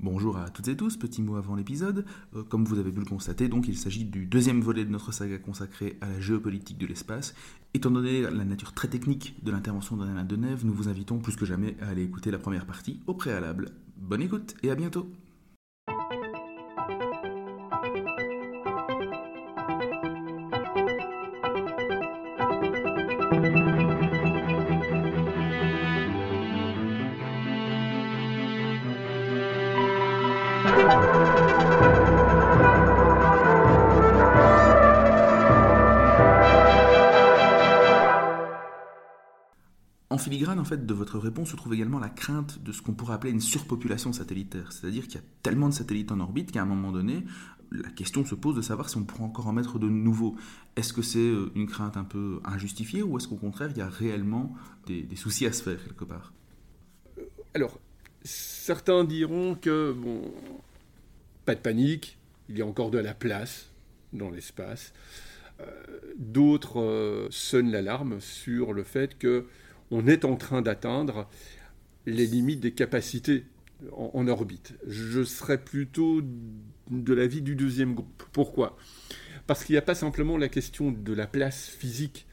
Bonjour à toutes et tous, petit mot avant l'épisode. Euh, comme vous avez pu le constater, donc il s'agit du deuxième volet de notre saga consacrée à la géopolitique de l'espace. Étant donné la nature très technique de l'intervention d'Anna Deneuve, nous vous invitons plus que jamais à aller écouter la première partie au préalable. Bonne écoute et à bientôt filigrane, en fait, de votre réponse se trouve également la crainte de ce qu'on pourrait appeler une surpopulation satellitaire. C'est-à-dire qu'il y a tellement de satellites en orbite qu'à un moment donné, la question se pose de savoir si on pourra encore en mettre de nouveaux. Est-ce que c'est euh, une crainte un peu injustifiée ou est-ce qu'au contraire, il y a réellement des, soucis à se faire quelque part? Alors, certains diront que, bon, pas de panique, il y a encore de la place dans l'espace. Euh, d'autres euh, sonnent l'alarme sur le fait que on est en train d'atteindre les limites des capacités en, orbite. Je serais plutôt de l'avis du deuxième groupe. Pourquoi? Parce qu'il n'y a pas simplement la question de la place physique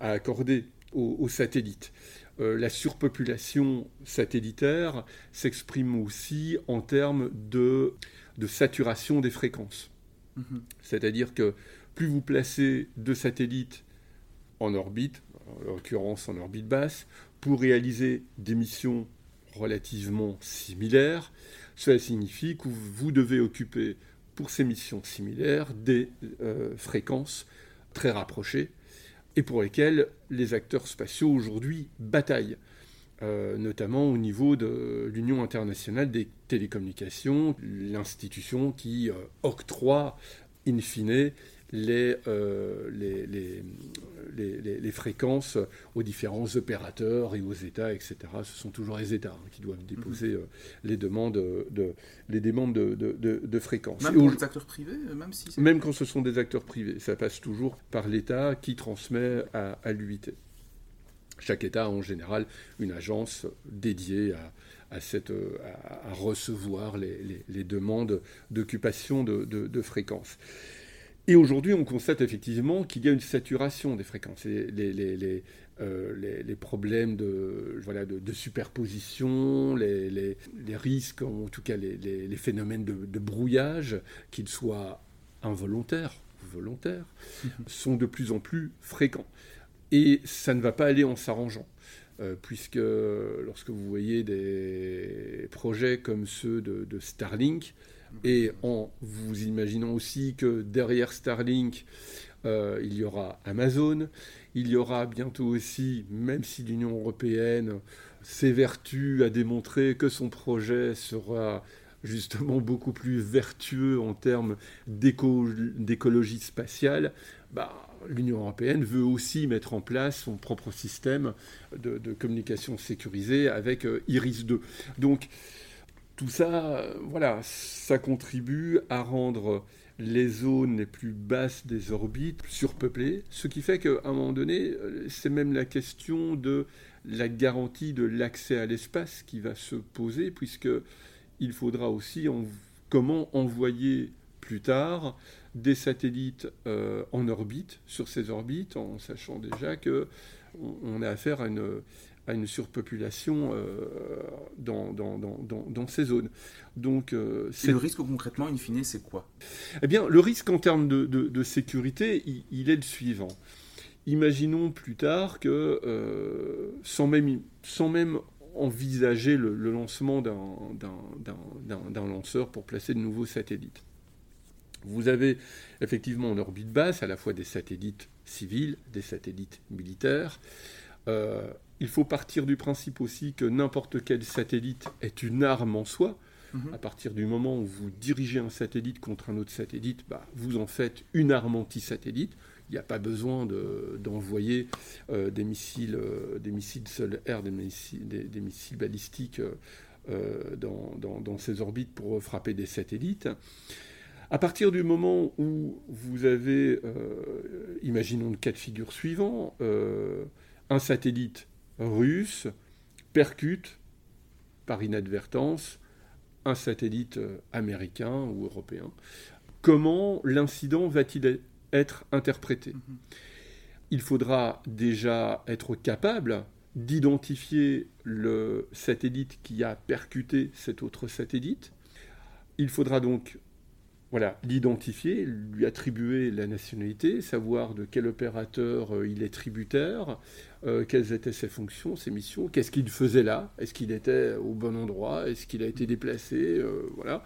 à accorder aux, satellites. Euh, la surpopulation satellitaire s'exprime aussi en termes de, de saturation des fréquences. Mhm. C'est-à-dire que plus vous placez de satellites en orbite, en l'occurrence en orbite basse, pour réaliser des missions relativement similaires. Cela signifie que vous devez occuper pour ces missions similaires des euh, fréquences très rapprochées et pour lesquelles les acteurs spatiaux aujourd'hui bataillent, euh, notamment au niveau de l'Union internationale des télécommunications, l'institution qui euh, octroie in fine euh, les, les, les, fréquences aux différents opérateurs et aux États, etc. Ce sont toujours les États hein, qui doivent déposer mhm. euh, les demandes de, les demandes de, de, de fréquences. Même pour les acteurs privés Même, si même quand ce sont des acteurs privés. Ça passe toujours par l'État qui transmet à, à l'UIT. Chaque État a en général une agence dédiée à, à, cette, à, recevoir les, les demandes d'occupation de, de, fréquences. Et aujourd'hui, on constate effectivement qu'il y a une saturation des fréquences. Les, les, euh, les, problèmes de, voilà, de, superposition, les, risques, en tout cas les, phénomènes de, brouillage, qu'ils soient involontaires ou volontaires, mhm. sont de plus en plus fréquents. Et ça ne va pas aller en s'arrangeant. Euh, puisque lorsque vous voyez des projets comme ceux de Starlink, et en vous imaginant aussi que derrière Starlink, euh, il y aura Amazon, il y aura bientôt aussi, même si l'Union européenne s'évertue à démontrer que son projet sera justement beaucoup plus vertueux en termes d'écologie spatiale, bah, l'Union européenne veut aussi mettre en place son propre système de, communication sécurisée avec euh, Iris 2. Donc, tout ça, voilà, ça contribue à rendre les zones les plus basses des orbites surpeuplées, ce qui fait qu'à un moment donné, c'est même la question de la garantie de l'accès à l'espace qui va se poser, puisque il faudra aussi comment envoyer plus tard des satellites euh, en orbite, sur ces orbites, en sachant déjà que on a affaire à une, à une surpopulation euh, dans, dans, dans, dans, ces zones. Donc, euh, Et le risque concrètement, in fine, c'est quoi? Eh bien, le risque en termes de, de, sécurité, il, est le suivant. Imaginons plus tard que, euh, sans, même, sans même envisager le, le lancement d'un lanceur pour placer de nouveaux satellites, vous avez effectivement en orbite basse à la fois des satellites civils, des satellites militaires. Euh, il faut partir du principe aussi que n'importe quel satellite est une arme en soi. Mhm. À partir du moment où vous dirigez un satellite contre un autre satellite, bah, vous en faites une arme anti-satellite. Il n'y a pas besoin d'envoyer euh, des missiles, euh, des missiles sol-air, des missiles, des, missiles balistiques euh, dans, ces orbites pour frapper des satellites. À partir du moment où vous avez, imaginons le cas de figure suivant, un satellite russe percute par inadvertance un satellite américain ou européen. Comment l'incident va-t-il être interprété? Mhm. Il faudra déjà être capable d'identifier le satellite qui a percuté cet autre satellite. Il faudra donc voilà, l'identifier, lui attribuer la nationalité, savoir de quel opérateur euh, il est tributaire, euh, quelles étaient ses fonctions, ses missions, qu'est-ce qu'il faisait là, est-ce qu'il était au bon endroit, est-ce qu'il a été déplacé, euh, voilà.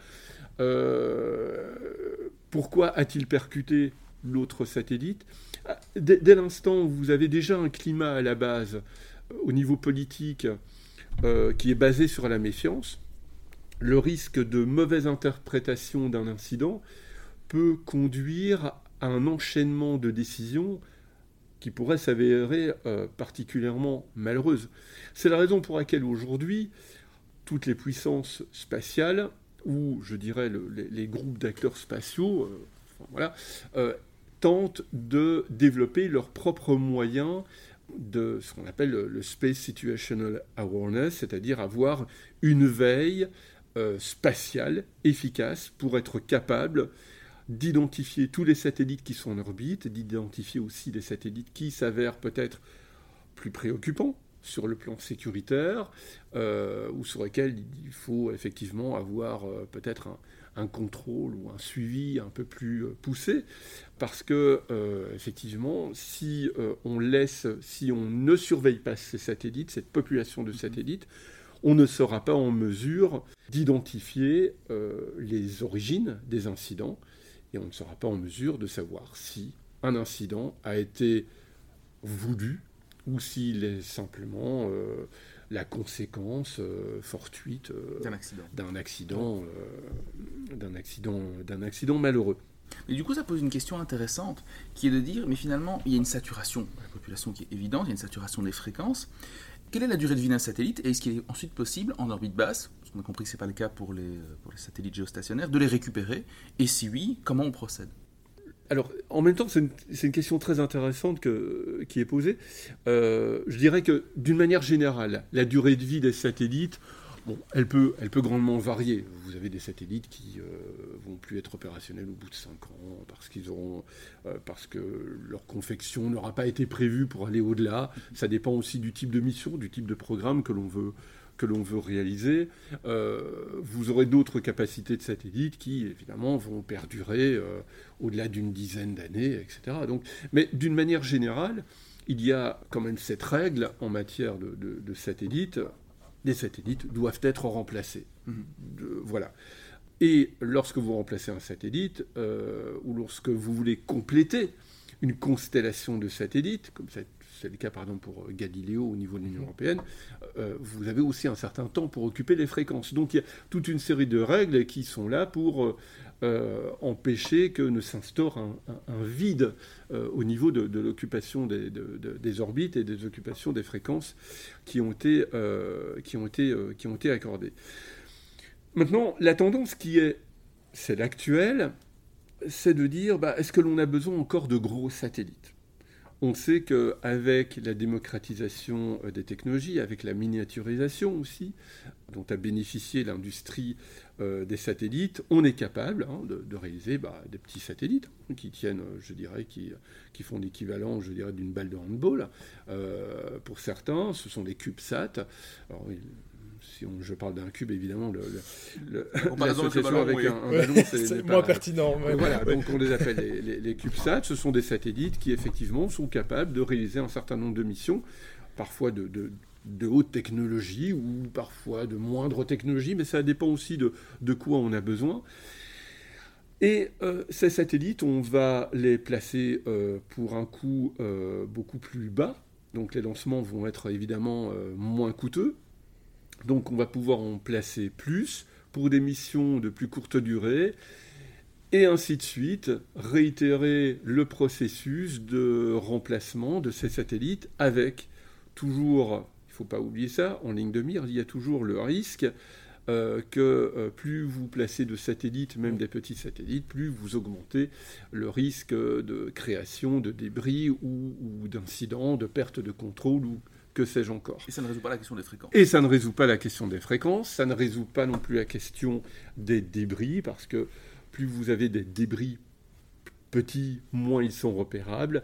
pourquoi a-t-il percuté l'autre satellite? Ah, Dès, dès l'instant où vous avez déjà un climat à la base, au niveau politique, qui est basé sur la méfiance, le risque de mauvaise interprétation d'un incident peut conduire à un enchaînement de décisions qui pourraient s'avérer euh, particulièrement malheureuses. C'est la raison pour laquelle aujourd'hui, toutes les puissances spatiales, ou je dirais les, groupes d'acteurs spatiaux, euh, euh, tentent de développer leurs propres moyens de ce qu'on appelle le Space Situational Awareness, c'est-à-dire avoir une veille euh, spatiale efficace pour être capable d'identifier tous les satellites qui sont en orbite, d'identifier aussi des satellites qui s'avèrent peut-être plus préoccupants sur le plan sécuritaire, euh, ou sur lesquels il faut effectivement avoir euh, peut-être un, contrôle ou un suivi un peu plus poussé, parce que effectivement, si on laisse, si on ne surveille pas ces satellites, cette population de satellites, on ne sera pas en mesure d'identifier euh, les origines des incidents et on ne sera pas en mesure de savoir si un incident a été voulu ou s'il est simplement euh, la conséquence euh, fortuite d'un accident, d'un accident, d'un accident, d'un accident malheureux. Mais du coup, ça pose une question intéressante, qui est de dire, mais finalement, il y a une saturation de la population qui est évidente, il y a une saturation des fréquences, quelle est la durée de vie d'un satellite et est-ce qu'il est ensuite possible, en orbite basse, parce qu'on a compris que ce n'est pas le cas pour les, pour les satellites géostationnaires, de les récupérer Et si oui, comment on procède? Alors, en même temps, c'est une, question très intéressante qui est posée. Euh, je dirais que, d'une manière générale, la durée de vie des satellites, Elle peut, grandement varier. Vous avez des satellites qui euh, vont plus être opérationnels au bout de 5 ans parce qu'ils auront, euh, parce que leur confection n'aura pas été prévue pour aller au-delà. Ça dépend aussi du type de mission, du type de programme que l'on veut réaliser. Euh, vous aurez d'autres capacités de satellites qui, évidemment, vont perdurer au-delà d'une dizaine d'années, etc. Donc, mais d'une manière générale, il y a quand même cette règle en matière de satellites les satellites doivent être remplacés. Mhm. voilà. Et lorsque vous remplacez un satellite, euh, ou lorsque vous voulez compléter une constellation de satellites, comme c'est le cas par exemple pour Galileo au niveau de l'Union mhm. européenne, euh, vous avez aussi un certain temps pour occuper les fréquences. Donc il y a toute une série de règles qui sont là pour euh, empêcher que ne s'instaure un, vide euh, au niveau de, l'occupation des, orbites et des occupations des fréquences qui ont été, euh, qui ont été, qui ont été accordées. Maintenant, la tendance qui est celle actuelle, c'est de dire bah, est-ce que l'on a besoin encore de gros satellites? On sait qu'avec la démocratisation des technologies, avec la miniaturisation aussi, dont a bénéficié l'industrie euh, des satellites, on est capable hein, de, réaliser bah, des petits satellites hein, qui tiennent, euh, je dirais, qui, font l'équivalent, je dirais, d'une balle de handball. Euh, pour certains, ce sont des CubeSat. Alors, si je parle d'un cube, évidemment, le, l'association avec un, ballon, c'est, moins pertinent. voilà, donc on les appelle les, les, CubeSat. Ce sont des satellites qui, effectivement, sont capables de réaliser un certain nombre de missions, parfois de de haute technologie ou parfois de moindre technologie, mais ça dépend aussi de, de quoi on a besoin. Et euh, ces satellites, on va les placer euh, pour un coût euh, beaucoup plus bas. Donc les lancements vont être évidemment moins coûteux. Donc on va pouvoir en placer plus pour des missions de plus courte durée. Et ainsi de suite, réitérer le processus de remplacement de ces satellites avec toujours il ne faut pas oublier ça, en ligne de mire, il y a toujours le risque euh, que euh, plus vous placez de satellites, même des petits satellites, plus vous augmentez le risque de création de débris ou, d'incidents, de perte de contrôle ou que sais-je encore. Et ça ne résout pas la question des fréquences. Et ça ne résout pas la question des fréquences, ça ne résout pas non plus la question des débris, parce que plus vous avez des débris petits, moins ils sont repérables.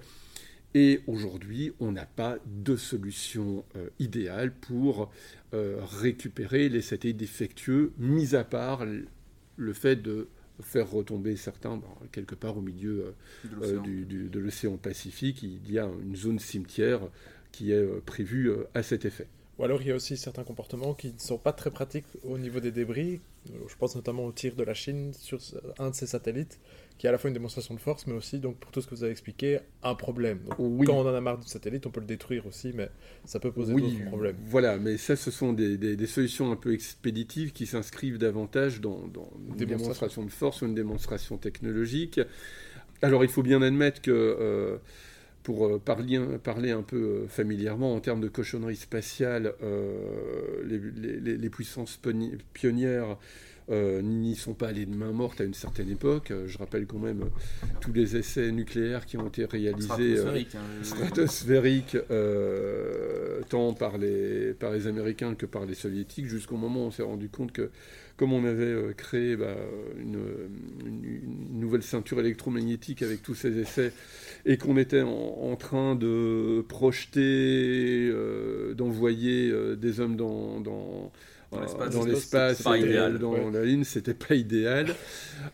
Et aujourd'hui, on n'a pas de solution euh, idéale pour euh, récupérer les satellites défectueux, mis à part le fait de faire retomber certains quelque part au milieu euh, de l'océan Pacifique. Il y a une zone cimetière qui est prévue à cet effet. Ou alors il y a aussi certains comportements qui ne sont pas très pratiques au niveau des débris. Je pense notamment au tir de la Chine sur un de ses satellites, qui est à la fois une démonstration de force, mais aussi, donc, pour tout ce que vous avez expliqué, un problème. Quand on en a marre du satellite, on peut le détruire aussi, mais ça peut poser d'autres problèmes. Voilà, mais ça, ce sont des, solutions un peu expéditives qui s'inscrivent davantage dans, une démonstration de force ou une démonstration technologique. Alors, il faut bien admettre que... Euh, pour euh, parler, parler, un peu euh, familièrement en termes de cochonnerie spatiale, les, les, puissances pionnières euh, n'y sont pas allés de main morte à une certaine époque. Euh, je rappelle quand même euh, tous les essais nucléaires qui ont été réalisés stratosphériques, hein, tant par les, par les Américains que par les Soviétiques, jusqu'au moment où on s'est rendu compte que comme on avait créé bah, une, nouvelle ceinture électromagnétique avec tous ces essais et qu'on était en, train de projeter, d'envoyer des hommes dans dans l'espace, dans, dans la ligne, c'était pas idéal.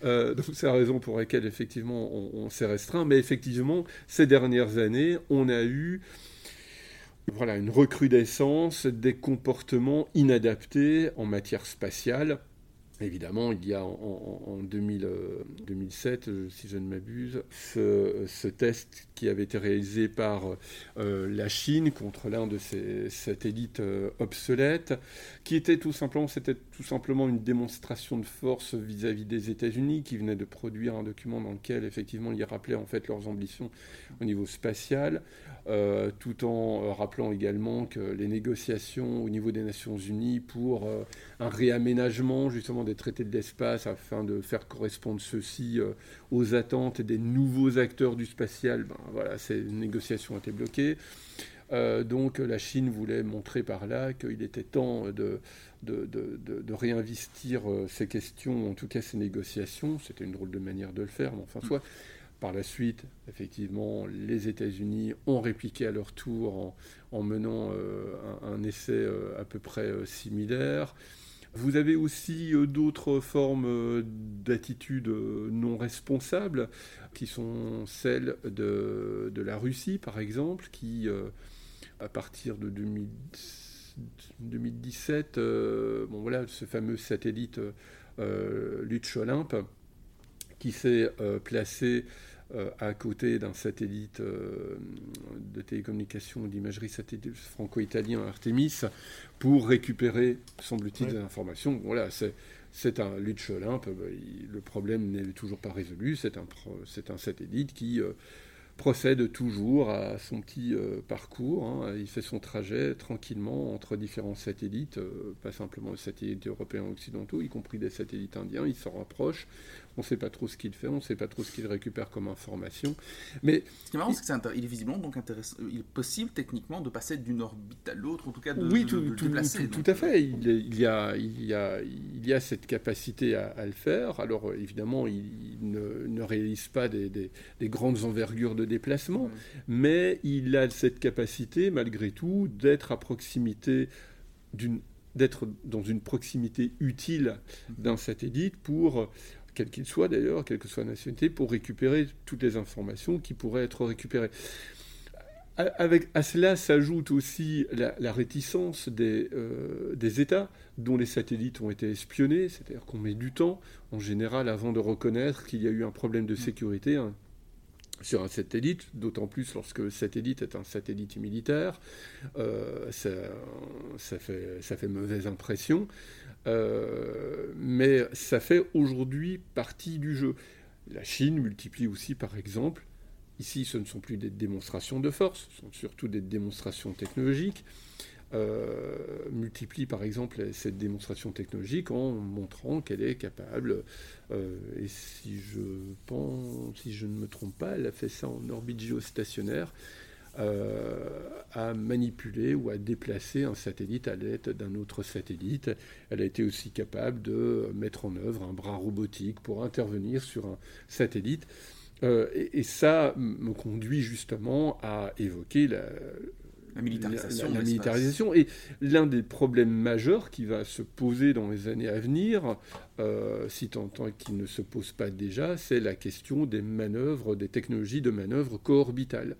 Euh, donc c'est la raison pour laquelle effectivement on, s'est restreint. Mais effectivement, ces dernières années, on a eu voilà, une recrudescence des comportements inadaptés en matière spatiale. Évidemment, il y a en, 2007, euh, si je ne m'abuse, ce, test qui avait été réalisé par euh, la Chine contre l'un de ses satellites euh, obsolètes, qui était tout simplement, c'était tout simplement une démonstration de force vis-à-vis des États-Unis, qui venait de produire un document dans lequel effectivement ils rappelaient en fait leurs ambitions au niveau spatial, tout en rappelant également que les négociations au niveau des Nations Unies pour un réaménagement justement des traités de l'espace afin de faire correspondre ceux-ci euh, aux attentes des nouveaux acteurs du spatial, ben, voilà, ces négociations ont été bloquées. Euh, donc la Chine voulait montrer par là qu'il était temps de, de, de, réinvestir euh, ces questions, en tout cas ces négociations. C'était une drôle de manière de le faire, mais enfin soit. Par la suite, effectivement, les États-Unis ont répliqué à leur tour en, menant un, un, essai à peu près similaire. Vous avez aussi euh, d'autres formes euh, d'attitudes euh, non responsables, qui sont celles de, la Russie, par exemple, qui, à partir de 2017, bon voilà, ce fameux satellite Lutsch Olympe, qui s'est placé euh, à côté d'un satellite euh, de télécommunication d'imagerie satellite franco-italien Artemis pour récupérer, semble-t-il, des informations. Voilà, c'est un Olympe, bah, le problème n'est toujours pas résolu, c'est un, un satellite qui euh, procède toujours à son petit parcours. Hein. Il fait son trajet tranquillement entre différents satellites, pas simplement les satellites européens occidentaux, y compris des satellites indiens. Il s'en rapproche on ne sait pas trop ce qu'il fait, on ne sait pas trop ce qu'il récupère comme information. Mais ce qui est marrant, c'est qu'il est visiblement donc intéressant. Il est possible techniquement de passer d'une orbite à l'autre, en tout cas de, oui, tout, déplacer. Tout, à fait. Il, y a, il, y a, il y a cette capacité à, le faire. Alors évidemment, il ne, réalise pas des, grandes envergures de déplacement, mais il a cette capacité, malgré tout, d'être à proximité d'une d'être dans une proximité utile d'un satellite pour quel qu'il soit d'ailleurs, quelle que soit la nationalité, pour récupérer toutes les informations qui pourraient être récupérées. Avec, à cela s'ajoute aussi la, réticence des, euh, des, États dont les satellites ont été espionnés, c'est-à-dire qu'on met du temps en général avant de reconnaître qu'il y a eu un problème de sécurité sur un satellite, d'autant plus lorsque le satellite est un satellite militaire, euh, ça, fait mauvaise impression. Euh, mais ça fait aujourd'hui partie du jeu. La Chine multiplie aussi, par exemple, ici ce ne sont plus des démonstrations de force, ce sont surtout des démonstrations technologiques. Euh, multiplie par exemple cette démonstration technologique en montrant qu'elle est capable, euh, et si je pense, si je ne me trompe pas, elle a fait ça en orbite géostationnaire, à manipuler ou à déplacer un satellite à l'aide d'un autre satellite. Elle a été aussi capable de mettre en œuvre un bras robotique pour intervenir sur un satellite. Euh, et, ça me conduit justement à évoquer la, militarisation. Et l'un des problèmes majeurs qui va se poser dans les années à venir, euh, si tant est qu'il ne se pose pas déjà, c'est la question des manœuvres, des technologies de manœuvre co-orbitales.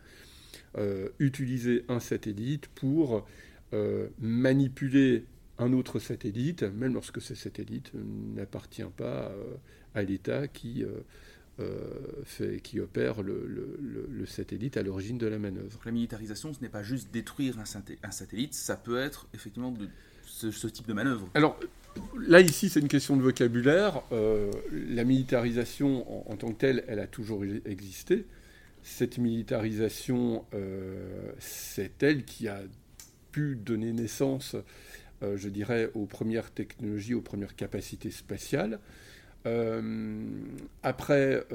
Euh, utiliser un satellite pour euh, manipuler un autre satellite, même lorsque ce satellite n'appartient pas à l'État qui, fait, qui opère le, satellite à l'origine de la manœuvre. La militarisation, ce n'est pas juste détruire un, satellite, ça peut être effectivement de ce, type de manœuvre. Alors, Là, ici, c'est une question de vocabulaire. la militarisation en, tant que telle, elle a toujours existé cette militarisation, euh, c'est elle qui a pu donner naissance, euh, je dirais, aux premières technologies, aux premières capacités spatiales. Euh, après,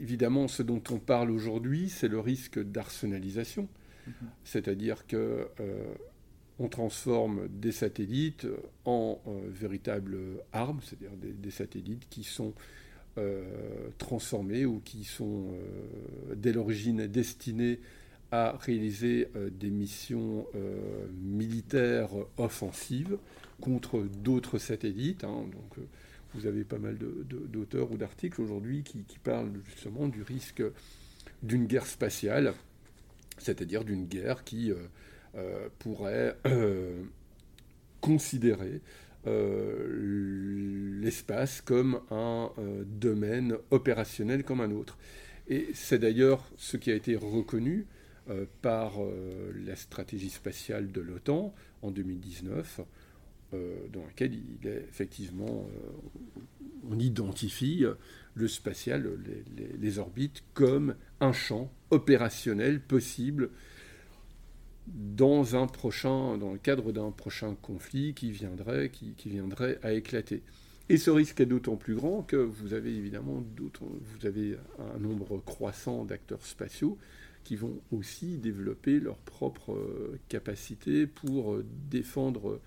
évidemment, ce dont on parle aujourd'hui, c'est le risque d'arsenalisation, mm-hmm. c'est-à-dire que on transforme des satellites en véritables armes, c'est-à-dire des, satellites qui sont euh, transformés ou qui sont euh, dès l'origine destinés à réaliser euh, des missions militaires offensives contre d'autres satellites. Hein. donc, vous avez pas mal d'auteurs ou d'articles aujourd'hui qui, parlent justement du risque d'une guerre spatiale, c'est-à-dire d'une guerre qui pourrait considérer euh, l'espace comme un euh, domaine opérationnel comme un autre. Et c'est d'ailleurs ce qui a été reconnu euh, par la stratégie spatiale de l'OTAN en 2019, dans laquelle il est effectivement, on identifie le spatial, les, orbites, comme un champ opérationnel possible dans, un prochain, dans le cadre d'un prochain conflit qui viendrait, qui, viendrait à éclater. Et ce risque est d'autant plus grand que vous avez évidemment vous avez un nombre croissant d'acteurs spatiaux qui vont aussi développer leurs propres capacités pour défendre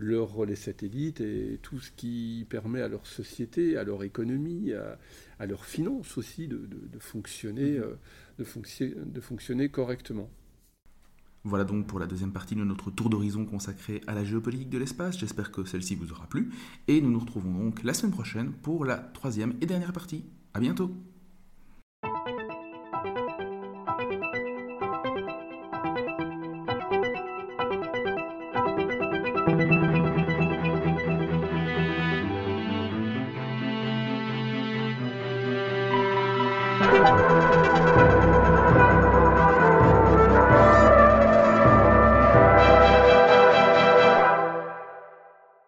leurs relais satellites et tout ce qui permet à leur société, à leur économie, à, leurs finances aussi de, fonctionner, mm-hmm. euh, de fonctionner correctement. Voilà donc pour la deuxième partie de notre tour d'horizon consacré à la géopolitique de l'espace. J'espère que celle-ci vous aura plu. Et nous nous retrouvons donc la semaine prochaine pour la troisième et dernière partie. A bientôt